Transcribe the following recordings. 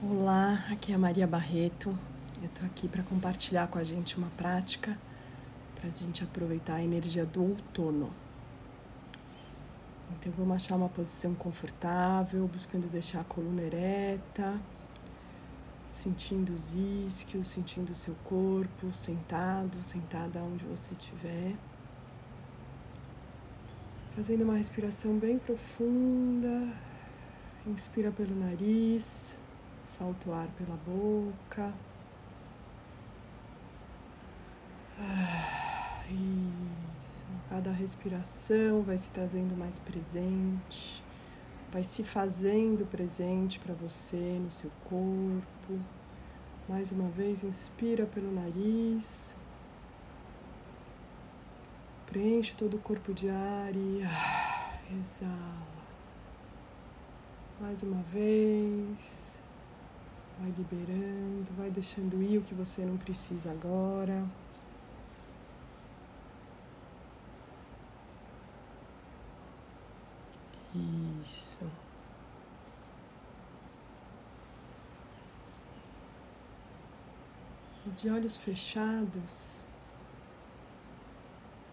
Olá, aqui é a Maria Barreto. Eu tô aqui para compartilhar com a gente uma prática para a gente aproveitar a energia do outono. Então vamos achar uma posição confortável, buscando deixar a coluna ereta, sentindo os isquios, sentindo o seu corpo, sentado, sentada onde você estiver. Fazendo uma respiração bem profunda. Inspira pelo nariz solta o ar pela boca. Ah, isso. Cada respiração vai se trazendo mais presente, vai se fazendo presente para você no seu corpo. Mais uma vez, inspira pelo nariz. Preenche todo o corpo de ar e ah, exala. Mais uma vez. Vai liberando, vai deixando ir o que você não precisa agora. Isso. E de olhos fechados,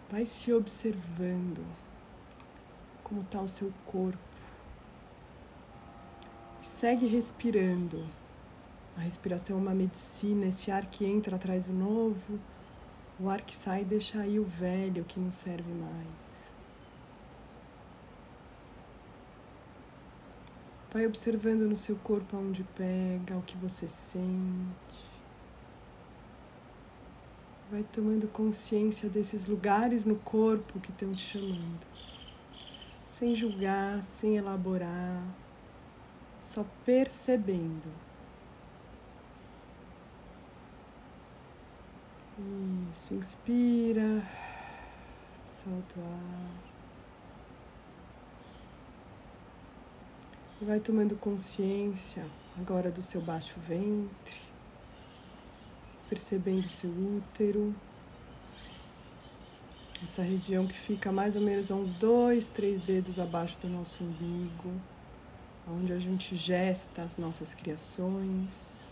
vai se observando como está o seu corpo. Segue respirando. A respiração é uma medicina, esse ar que entra atrás do novo, o ar que sai deixa aí o velho que não serve mais. Vai observando no seu corpo aonde pega, o que você sente. Vai tomando consciência desses lugares no corpo que estão te chamando. Sem julgar, sem elaborar, só percebendo. Isso, inspira, solta o ar. E vai tomando consciência agora do seu baixo ventre, percebendo o seu útero, essa região que fica mais ou menos a uns dois, três dedos abaixo do nosso umbigo, onde a gente gesta as nossas criações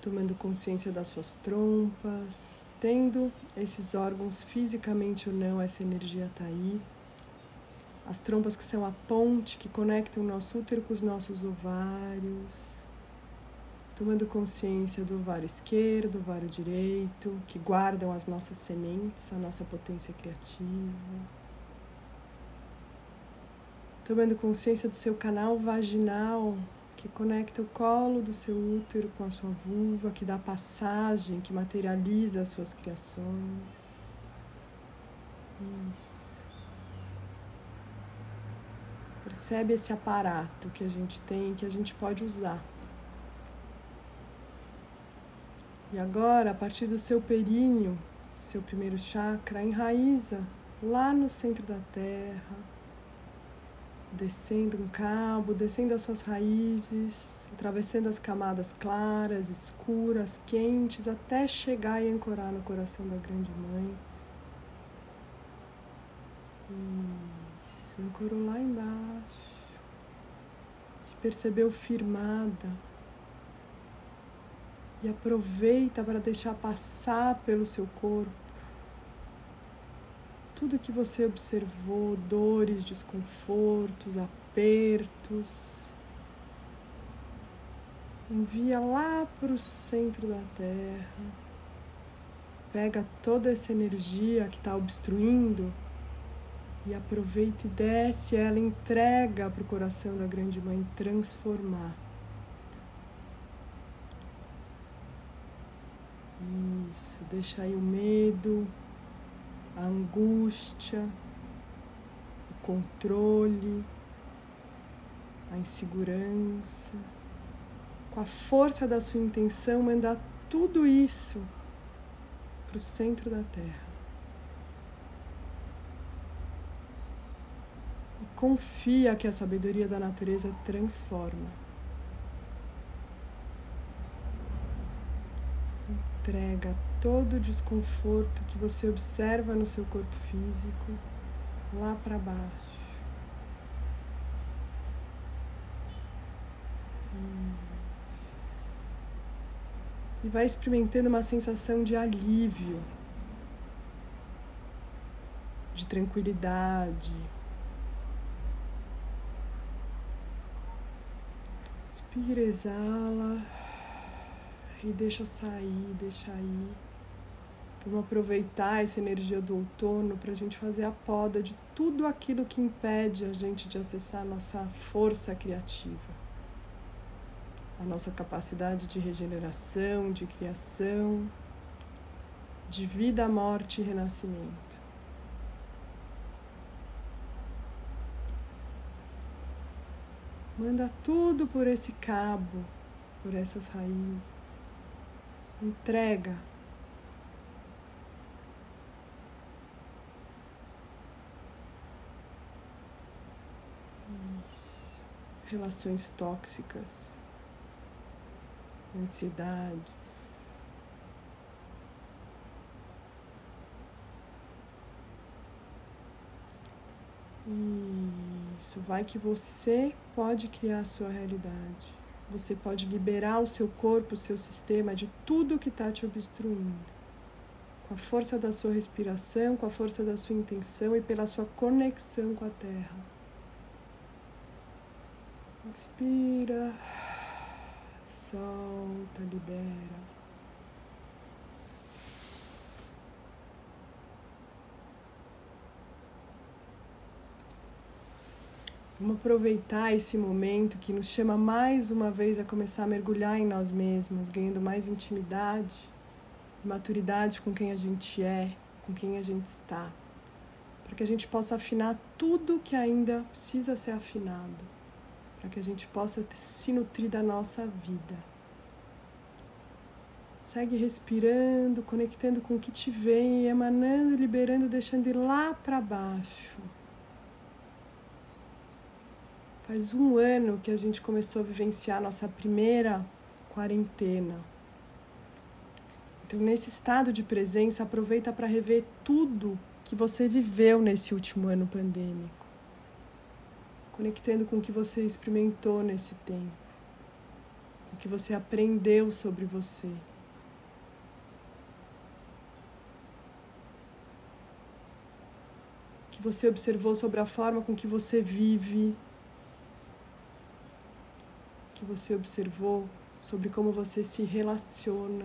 tomando consciência das suas trompas, tendo esses órgãos fisicamente ou não, essa energia está aí. As trompas que são a ponte que conectam o nosso útero com os nossos ovários. Tomando consciência do ovário esquerdo, do ovário direito, que guardam as nossas sementes, a nossa potência criativa. Tomando consciência do seu canal vaginal, que conecta o colo do seu útero com a sua vulva, que dá passagem, que materializa as suas criações. Isso. Percebe esse aparato que a gente tem, que a gente pode usar. E agora, a partir do seu períneo, seu primeiro chakra, enraiza lá no centro da terra descendo um cabo, descendo as suas raízes, atravessando as camadas claras, escuras, quentes, até chegar e ancorar no coração da Grande Mãe. Isso, ancorou lá embaixo. Se percebeu firmada. E aproveita para deixar passar pelo seu corpo tudo que você observou, dores, desconfortos, apertos, envia lá para o centro da Terra. Pega toda essa energia que está obstruindo e aproveita e desce ela, entrega para o coração da Grande Mãe transformar. Isso, deixa aí o medo, a angústia, o controle, a insegurança, com a força da sua intenção, mandar tudo isso para o centro da Terra. E confia que a sabedoria da natureza transforma. Entrega todo o desconforto que você observa no seu corpo físico lá para baixo. E vai experimentando uma sensação de alívio, de tranquilidade. Inspira, exala e deixa sair, deixa ir. Vamos aproveitar essa energia do outono para a gente fazer a poda de tudo aquilo que impede a gente de acessar a nossa força criativa, a nossa capacidade de regeneração, de criação, de vida, morte e renascimento. Manda tudo por esse cabo, por essas raízes. Entrega. Relações tóxicas, ansiedades. Isso, vai que você pode criar a sua realidade. Você pode liberar o seu corpo, o seu sistema de tudo que está te obstruindo. Com a força da sua respiração, com a força da sua intenção e pela sua conexão com a Terra. Inspira, solta, libera. Vamos aproveitar esse momento que nos chama mais uma vez a começar a mergulhar em nós mesmas, ganhando mais intimidade e maturidade com quem a gente é, com quem a gente está, para que a gente possa afinar tudo que ainda precisa ser afinado, para que a gente possa se nutrir da nossa vida. Segue respirando, conectando com o que te vem, emanando, liberando, deixando ir lá para baixo Faz um ano que a gente começou a vivenciar nossa primeira quarentena. Então, nesse estado de presença, aproveita para rever tudo que você viveu nesse último ano pandêmico, conectando com o que você experimentou nesse tempo, com o que você aprendeu sobre você. Que você observou sobre a forma com que você vive que você observou sobre como você se relaciona,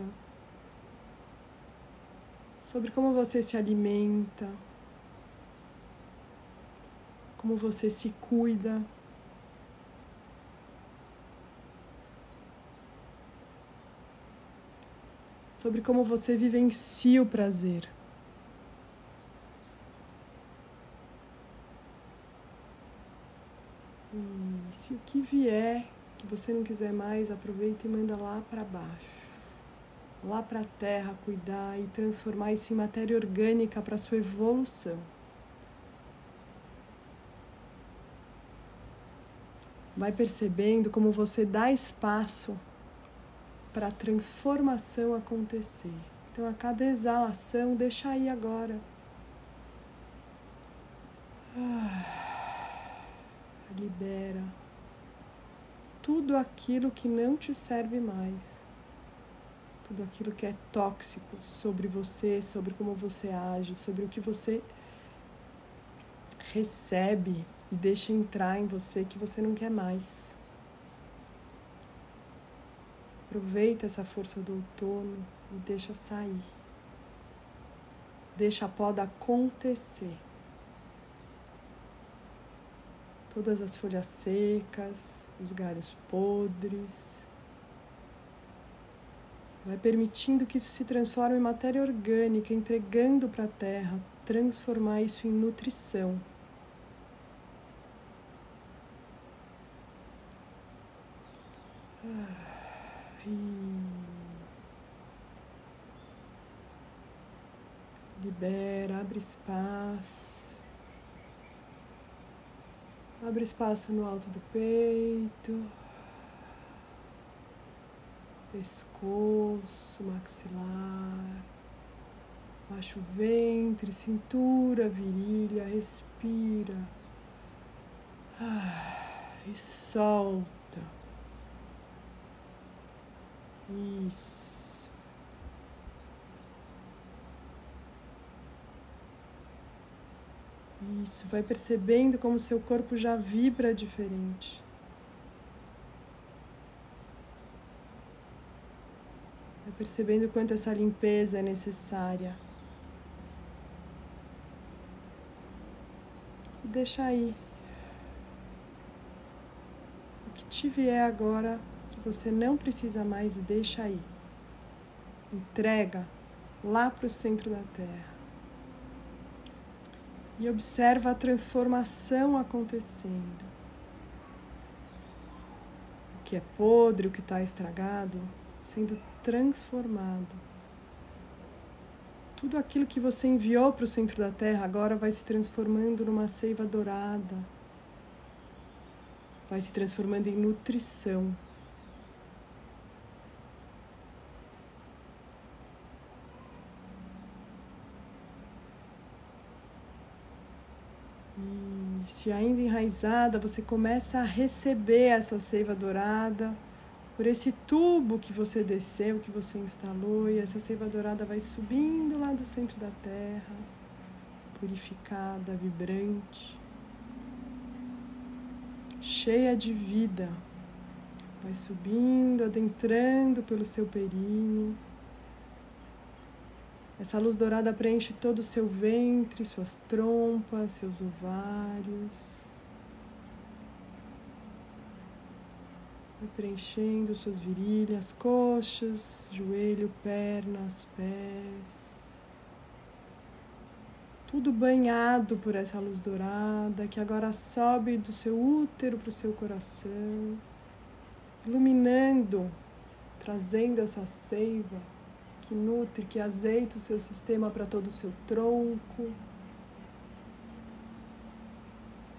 sobre como você se alimenta, como você se cuida. Sobre como você vivencia o prazer. E se o que vier que você não quiser mais, aproveita e manda lá para baixo. Lá para a terra, cuidar e transformar isso em matéria orgânica para sua evolução. Vai percebendo como você dá espaço para a transformação acontecer. Então, a cada exalação, deixa aí agora. Ah, libera tudo aquilo que não te serve mais, tudo aquilo que é tóxico sobre você, sobre como você age, sobre o que você recebe e deixa entrar em você que você não quer mais. Aproveita essa força do outono e deixa sair. Deixa a poda acontecer. Todas as folhas secas, os galhos podres. Vai permitindo que isso se transforme em matéria orgânica, entregando para a terra, transformar isso em nutrição. Ah, Libera, abre espaço. Abre espaço no alto do peito, pescoço, maxilar, baixo ventre, cintura, virilha, respira. Ah, e solta. Isso. Isso, vai percebendo como seu corpo já vibra diferente. Vai percebendo quanto essa limpeza é necessária. E deixa aí. O que te vier agora que você não precisa mais, deixa aí. Entrega lá para o centro da Terra e observa a transformação acontecendo. O que é podre, o que está estragado, sendo transformado. Tudo aquilo que você enviou para o centro da Terra agora vai se transformando numa seiva dourada, vai se transformando em nutrição. Se ainda enraizada, você começa a receber essa seiva dourada por esse tubo que você desceu, que você instalou, e essa seiva dourada vai subindo lá do centro da terra, purificada, vibrante, cheia de vida. Vai subindo, adentrando pelo seu períneo essa luz dourada preenche todo o seu ventre, suas trompas, seus ovários. Vai preenchendo suas virilhas, coxas, joelho, pernas, pés. Tudo banhado por essa luz dourada que agora sobe do seu útero para o seu coração, iluminando, trazendo essa seiva que nutre, que azeita o seu sistema para todo o seu tronco.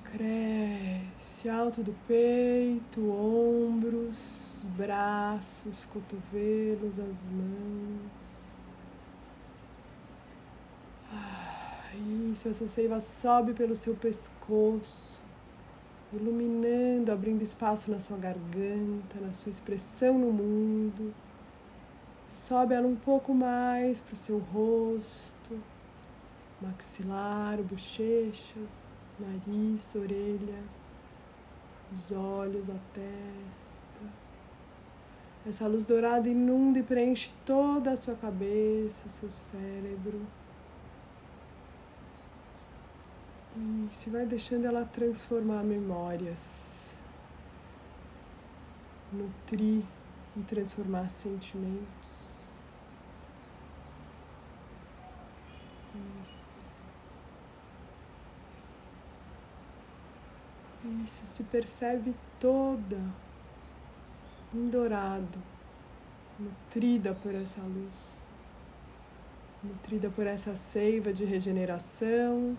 Cresce alto do peito, ombros, braços, cotovelos, as mãos. Ah, isso, essa seiva sobe pelo seu pescoço, iluminando, abrindo espaço na sua garganta, na sua expressão no mundo. Sobe ela um pouco mais para o seu rosto, maxilar, bochechas, nariz, orelhas, os olhos, a testa. Essa luz dourada inunda e preenche toda a sua cabeça, seu cérebro. E se vai deixando ela transformar memórias, nutrir e transformar sentimentos. Isso se percebe toda em dourado, nutrida por essa luz, nutrida por essa seiva de regeneração.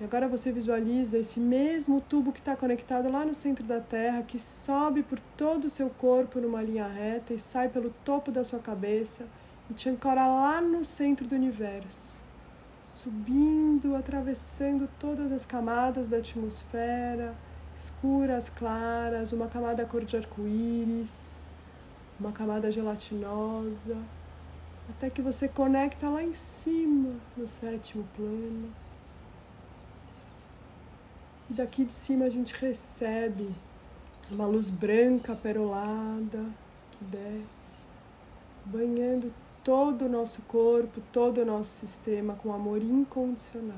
E agora você visualiza esse mesmo tubo que está conectado lá no centro da Terra, que sobe por todo o seu corpo numa linha reta e sai pelo topo da sua cabeça e te ancora lá no centro do universo subindo, atravessando todas as camadas da atmosfera, escuras, claras, uma camada cor de arco-íris, uma camada gelatinosa, até que você conecta lá em cima, no sétimo plano. E daqui de cima a gente recebe uma luz branca perolada que desce, banhando todo o nosso corpo, todo o nosso sistema com amor incondicional.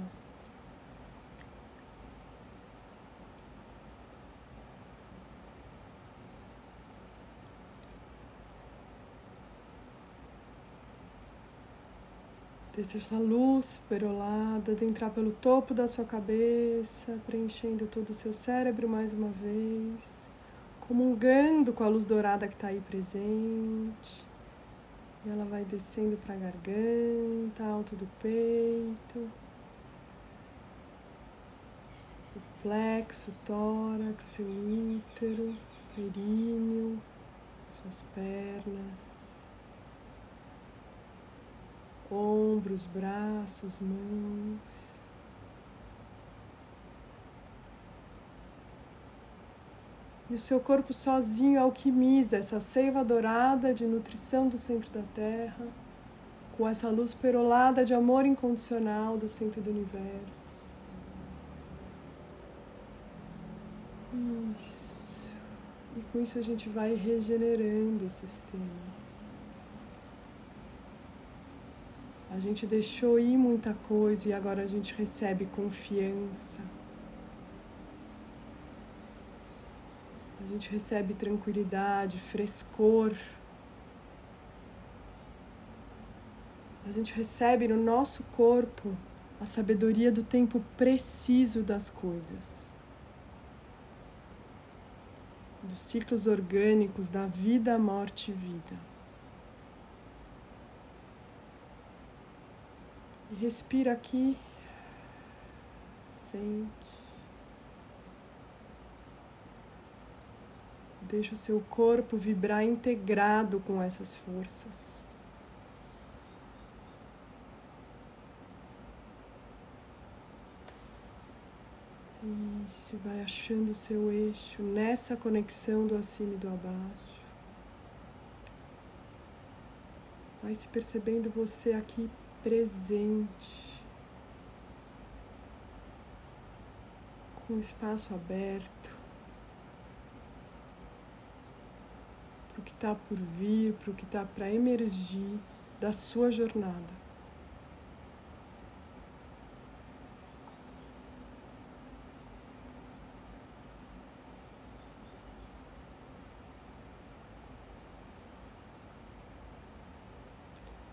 Deixa essa luz perolada entrar pelo topo da sua cabeça, preenchendo todo o seu cérebro mais uma vez, comungando com a luz dourada que está aí presente. Ela vai descendo para a garganta, alto do peito, o plexo, tórax, seu útero, períneo, suas pernas, ombros, braços, mãos. E o seu corpo sozinho alquimiza essa seiva dourada de nutrição do centro da terra, com essa luz perolada de amor incondicional do centro do universo. Isso. E com isso a gente vai regenerando o sistema. A gente deixou ir muita coisa e agora a gente recebe confiança. A gente recebe tranquilidade, frescor. A gente recebe no nosso corpo a sabedoria do tempo preciso das coisas. Dos ciclos orgânicos da vida, morte e vida. E respira aqui. Sente. Deixa o seu corpo vibrar integrado com essas forças. Isso, vai achando o seu eixo nessa conexão do acima e do abaixo. Vai se percebendo você aqui presente, com o espaço aberto para o que está por vir, para o que está para emergir da sua jornada.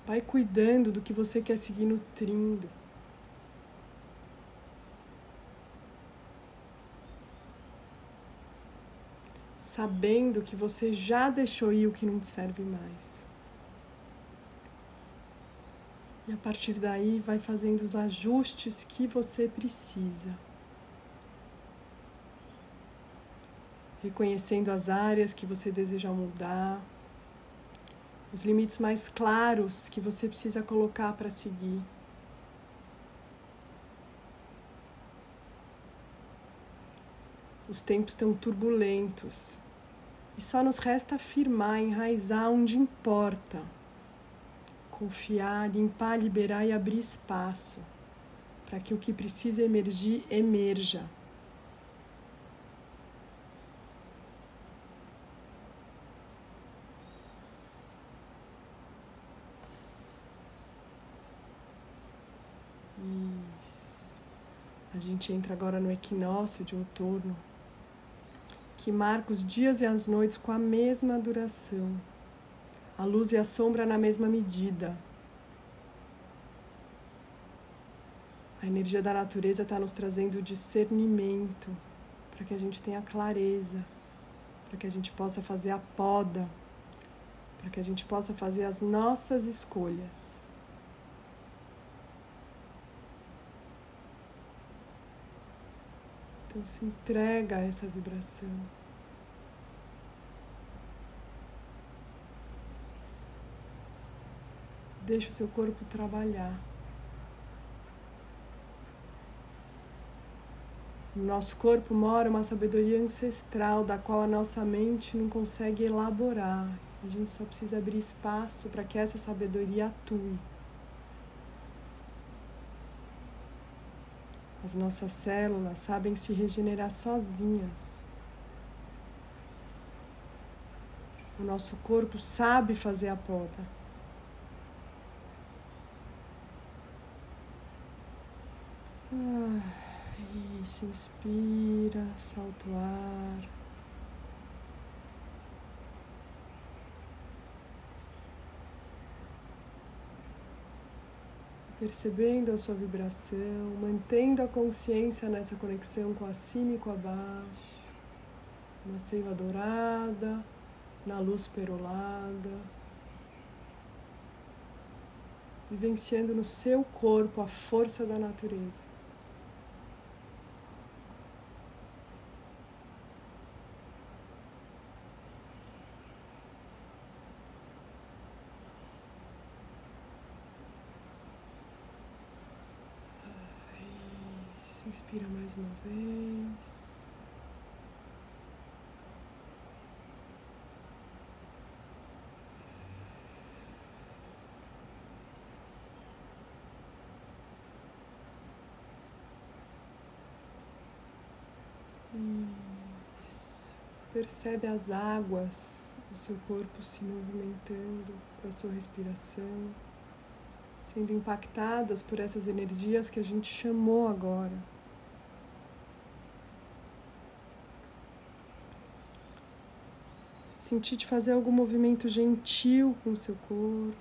Vai cuidando do que você quer seguir nutrindo. Sabendo que você já deixou ir o que não te serve mais. E a partir daí vai fazendo os ajustes que você precisa. Reconhecendo as áreas que você deseja mudar os limites mais claros que você precisa colocar para seguir. Os tempos estão turbulentos e só nos resta afirmar, enraizar onde importa. Confiar, limpar, liberar e abrir espaço para que o que precisa emergir emerja. A gente entra agora no equinócio de outono, que marca os dias e as noites com a mesma duração, a luz e a sombra na mesma medida. A energia da natureza está nos trazendo discernimento para que a gente tenha clareza, para que a gente possa fazer a poda, para que a gente possa fazer as nossas escolhas. Então se entrega a essa vibração. Deixa o seu corpo trabalhar. No nosso corpo mora uma sabedoria ancestral da qual a nossa mente não consegue elaborar. A gente só precisa abrir espaço para que essa sabedoria atue. As nossas células sabem se regenerar sozinhas. O nosso corpo sabe fazer a poda. Ah, isso, inspira, solta o ar. Percebendo a sua vibração, mantendo a consciência nessa conexão com acima e com abaixo, na seiva dourada, na luz perolada, vivenciando no seu corpo a força da natureza. Inspira mais uma vez. Isso. Percebe as águas do seu corpo se movimentando com a sua respiração, sendo impactadas por essas energias que a gente chamou agora. Sentir de fazer algum movimento gentil com o seu corpo.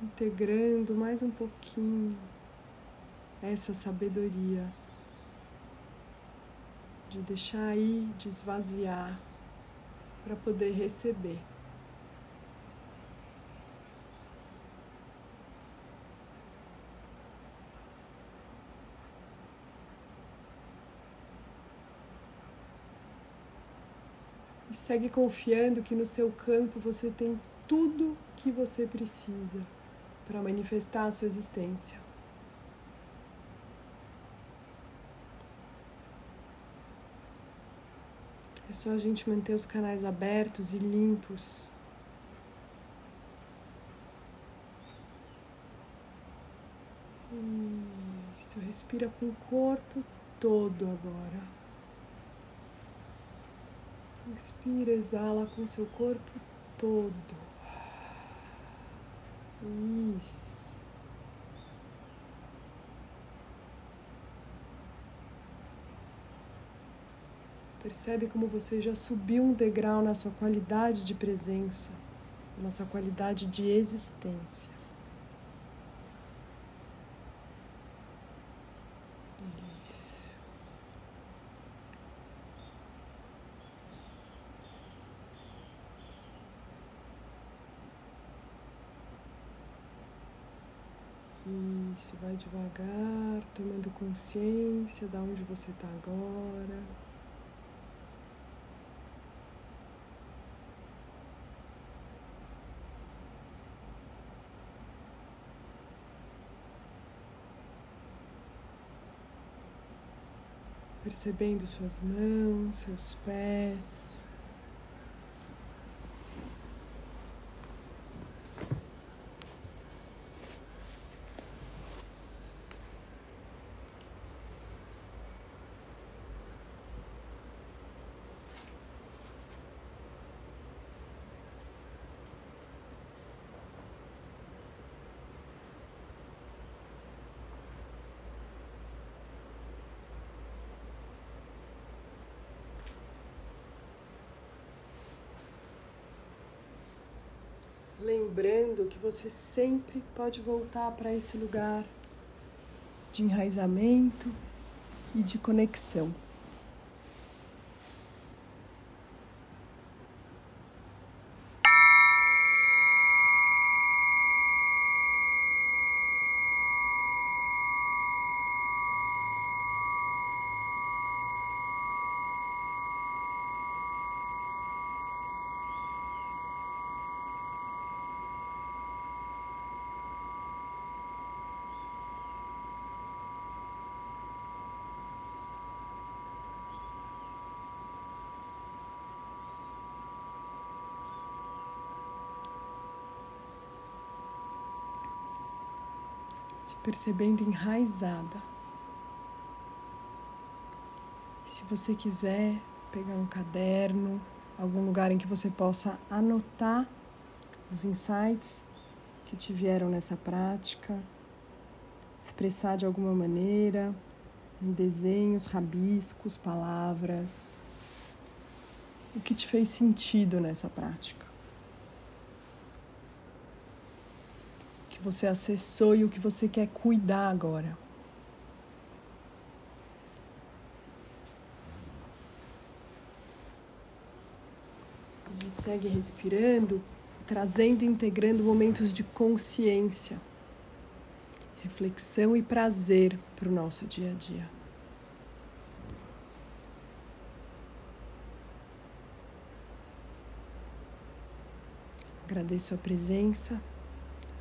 integrando mais um pouquinho essa sabedoria de deixar aí, de esvaziar para poder receber. E segue confiando que no seu campo você tem tudo que você precisa para manifestar a sua existência. É só a gente manter os canais abertos e limpos. Isso, respira com o corpo todo agora. Inspira, exala com seu corpo todo. Isso. Percebe como você já subiu um degrau na sua qualidade de presença, na sua qualidade de existência. Isso, vai devagar, tomando consciência de onde você está agora. Percebendo suas mãos, seus pés. Lembrando que você sempre pode voltar para esse lugar de enraizamento e de conexão. Percebendo enraizada. Se você quiser pegar um caderno, algum lugar em que você possa anotar os insights que te vieram nessa prática, expressar de alguma maneira, em desenhos, rabiscos, palavras, o que te fez sentido nessa prática. Você acessou e o que você quer cuidar agora. A gente segue respirando, trazendo e integrando momentos de consciência, reflexão e prazer para o nosso dia a dia. Agradeço a presença.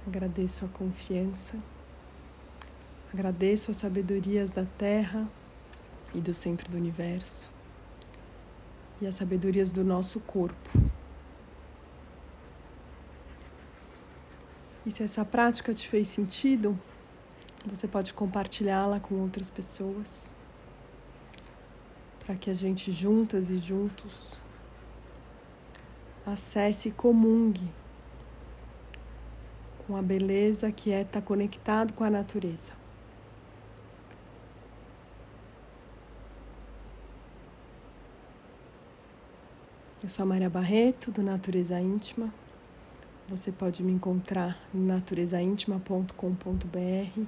Agradeço a confiança, agradeço as sabedorias da Terra e do centro do universo e as sabedorias do nosso corpo. E se essa prática te fez sentido, você pode compartilhá-la com outras pessoas, para que a gente juntas e juntos acesse e comungue com a beleza que é estar tá conectado com a natureza. Eu sou a Maria Barreto, do Natureza Íntima. Você pode me encontrar no naturezaintima.com.br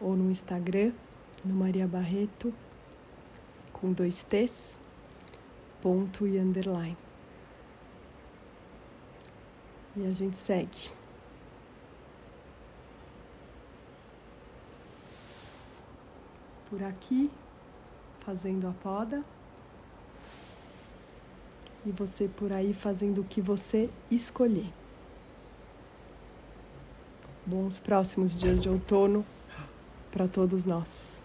ou no Instagram, no Maria Barreto, com dois T's, ponto e underline. E a gente segue. Por aqui, fazendo a poda e você por aí fazendo o que você escolher. Bons próximos dias de outono para todos nós.